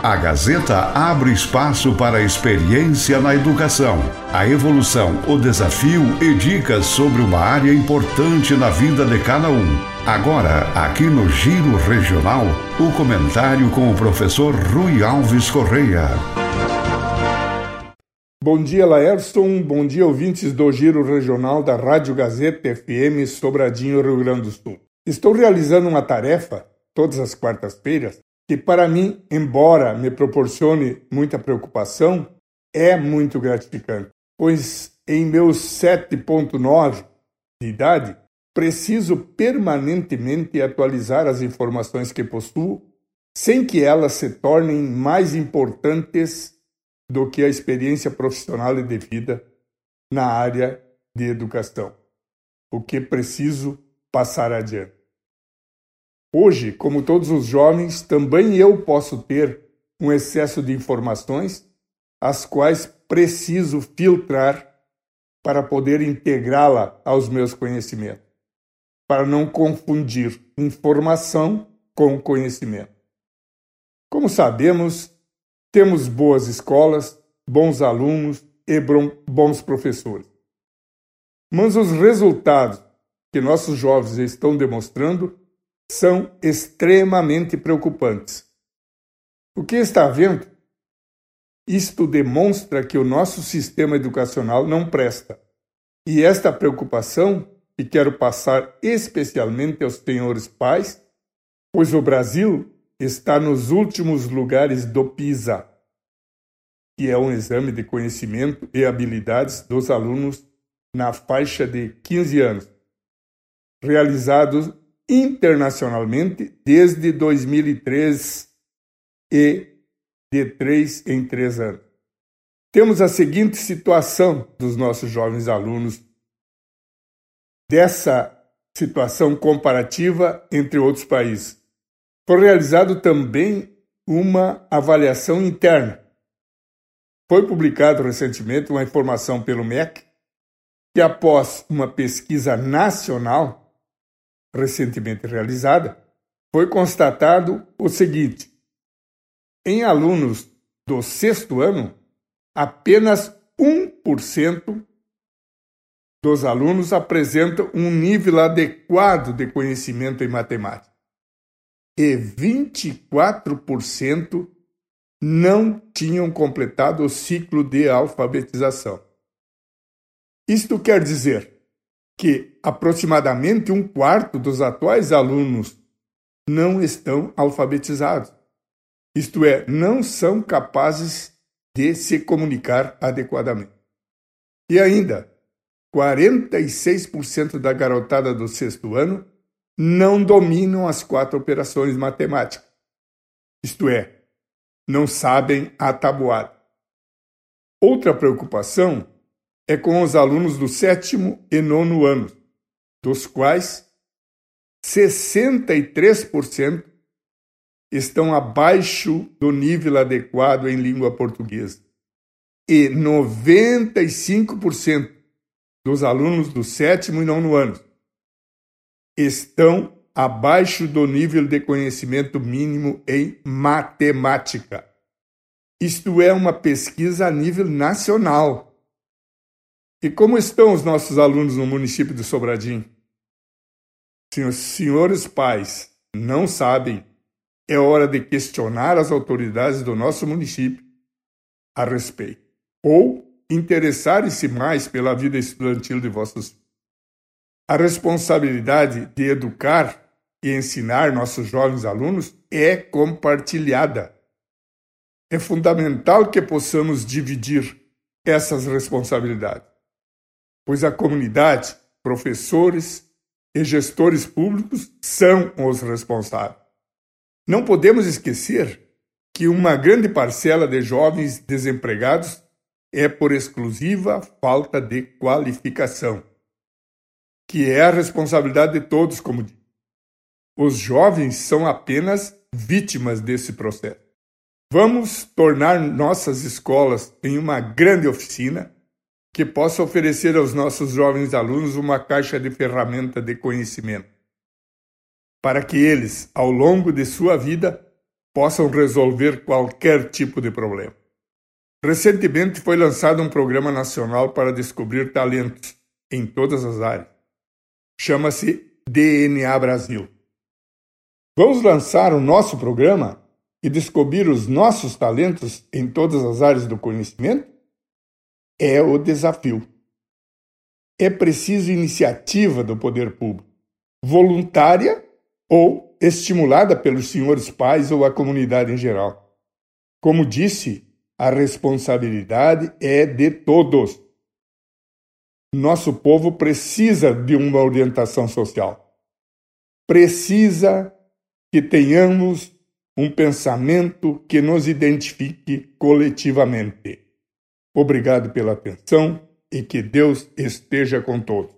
A Gazeta abre espaço para a experiência na educação, a evolução, o desafio e dicas sobre uma área importante na vida de cada um. Agora, aqui no Giro Regional, o comentário com o professor Rui Alves Correia. Bom dia, Laerson. Bom dia, ouvintes do Giro Regional da Rádio Gazeta FM Sobradinho, Rio Grande do Sul. Estou realizando uma tarefa, todas as quartas-feiras, que para mim, embora me proporcione muita preocupação, é muito gratificante, pois em meus 7.9 de idade, preciso permanentemente atualizar as informações que possuo, sem que elas se tornem mais importantes do que a experiência profissional e de vida na área de educação, o que preciso passar adiante. Hoje, como todos os jovens, também eu posso ter um excesso de informações, as quais preciso filtrar para poder integrá-la aos meus conhecimentos, para não confundir informação com conhecimento. Como sabemos, temos boas escolas, bons alunos e bons professores. Mas os resultados que nossos jovens estão demonstrando são extremamente preocupantes. O que está vendo? Isto demonstra que o nosso sistema educacional não presta. E esta preocupação, que quero passar especialmente aos senhores pais, pois o Brasil está nos últimos lugares do PISA, que é um exame de conhecimento e habilidades dos alunos na faixa de 15 anos, realizado internacionalmente desde 2003 e de três em três anos. Temos a seguinte situação dos nossos jovens alunos, dessa situação comparativa entre outros países. Foi realizado também uma avaliação interna. Foi publicado recentemente uma informação pelo MEC que após uma pesquisa nacional recentemente realizada, foi constatado o seguinte: em alunos do sexto ano, apenas 1% dos alunos apresentam um nível adequado de conhecimento em matemática e 24% não tinham completado o ciclo de alfabetização. Isto quer dizer que aproximadamente um quarto dos atuais alunos não estão alfabetizados, isto é, não são capazes de se comunicar adequadamente. E ainda, 46% da garotada do sexto ano não dominam as quatro operações matemáticas, isto é, não sabem a tabuada. Outra preocupação é com os alunos do sétimo e nono ano, dos quais 63% estão abaixo do nível adequado em língua portuguesa. E 95% dos alunos do sétimo e nono ano estão abaixo do nível de conhecimento mínimo em matemática. Isto é uma pesquisa a nível nacional e como estão os nossos alunos no município de Sobradinho? Se os senhores pais não sabem, é hora de questionar as autoridades do nosso município a respeito, ou interessarem-se mais pela vida estudantil de vossos. A responsabilidade de educar e ensinar nossos jovens alunos é compartilhada. É fundamental que possamos dividir essas responsabilidades pois a comunidade, professores e gestores públicos são os responsáveis. Não podemos esquecer que uma grande parcela de jovens desempregados é por exclusiva falta de qualificação, que é a responsabilidade de todos, como digo. Os jovens são apenas vítimas desse processo. Vamos tornar nossas escolas em uma grande oficina que possa oferecer aos nossos jovens alunos uma caixa de ferramenta de conhecimento, para que eles, ao longo de sua vida, possam resolver qualquer tipo de problema. Recentemente foi lançado um programa nacional para descobrir talentos em todas as áreas. Chama-se DNA Brasil. Vamos lançar o nosso programa e descobrir os nossos talentos em todas as áreas do conhecimento? É o desafio. É preciso iniciativa do poder público, voluntária ou estimulada pelos senhores pais ou a comunidade em geral. Como disse, a responsabilidade é de todos. Nosso povo precisa de uma orientação social. Precisa que tenhamos um pensamento que nos identifique coletivamente. Obrigado pela atenção e que Deus esteja com todos.